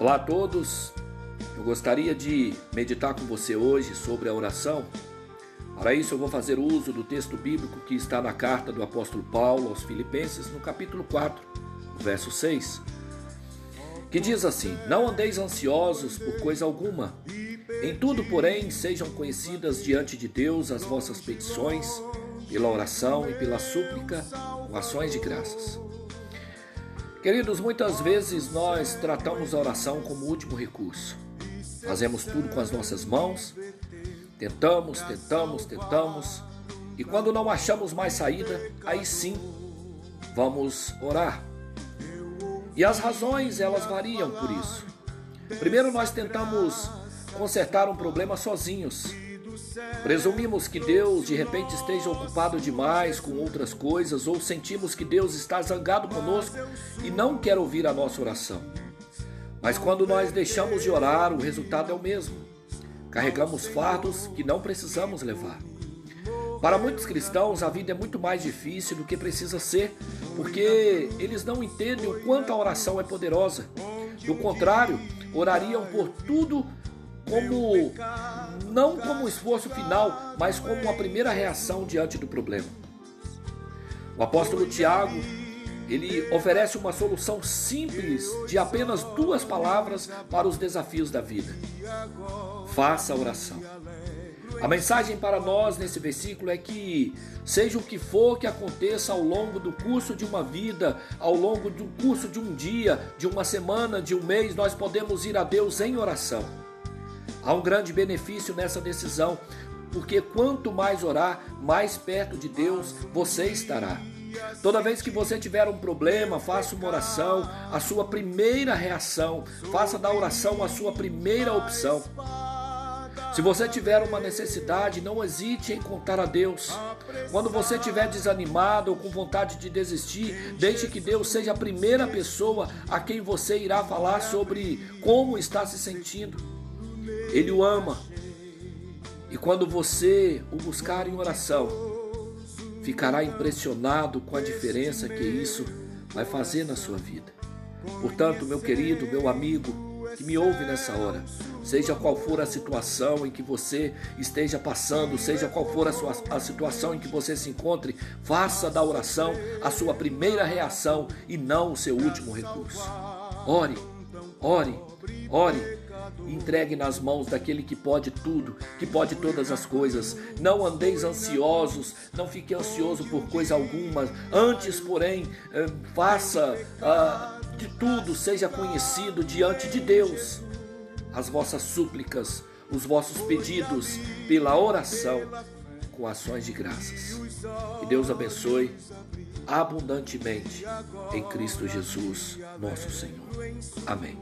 Olá a todos, eu gostaria de meditar com você hoje sobre a oração. Para isso, eu vou fazer uso do texto bíblico que está na carta do apóstolo Paulo aos Filipenses, no capítulo 4, verso 6, que diz assim: Não andeis ansiosos por coisa alguma, em tudo, porém, sejam conhecidas diante de Deus as vossas petições, pela oração e pela súplica, com ações de graças. Queridos, muitas vezes nós tratamos a oração como último recurso. Fazemos tudo com as nossas mãos, tentamos, tentamos, tentamos, e quando não achamos mais saída, aí sim vamos orar. E as razões, elas variam por isso. Primeiro nós tentamos consertar um problema sozinhos. Presumimos que Deus de repente esteja ocupado demais com outras coisas ou sentimos que Deus está zangado conosco e não quer ouvir a nossa oração. Mas quando nós deixamos de orar, o resultado é o mesmo. Carregamos fardos que não precisamos levar. Para muitos cristãos, a vida é muito mais difícil do que precisa ser, porque eles não entendem o quanto a oração é poderosa. Do contrário, orariam por tudo como não como esforço final, mas como uma primeira reação diante do problema. O apóstolo Tiago, ele oferece uma solução simples de apenas duas palavras para os desafios da vida. Faça a oração. A mensagem para nós nesse versículo é que, seja o que for que aconteça ao longo do curso de uma vida, ao longo do curso de um dia, de uma semana, de um mês, nós podemos ir a Deus em oração. Há um grande benefício nessa decisão, porque quanto mais orar, mais perto de Deus você estará. Toda vez que você tiver um problema, faça uma oração, a sua primeira reação, faça da oração a sua primeira opção. Se você tiver uma necessidade, não hesite em contar a Deus. Quando você estiver desanimado ou com vontade de desistir, deixe que Deus seja a primeira pessoa a quem você irá falar sobre como está se sentindo. Ele o ama. E quando você o buscar em oração, ficará impressionado com a diferença que isso vai fazer na sua vida. Portanto, meu querido, meu amigo, que me ouve nessa hora, seja qual for a situação em que você esteja passando, seja qual for a, sua, a situação em que você se encontre, faça da oração a sua primeira reação e não o seu último recurso. Ore, ore, ore entregue nas mãos daquele que pode tudo, que pode todas as coisas. Não andeis ansiosos, não fique ansioso por coisa alguma. Antes, porém, eh, faça ah, de tudo, seja conhecido diante de Deus as vossas súplicas, os vossos pedidos pela oração com ações de graças. Que Deus abençoe abundantemente em Cristo Jesus, nosso Senhor. Amém.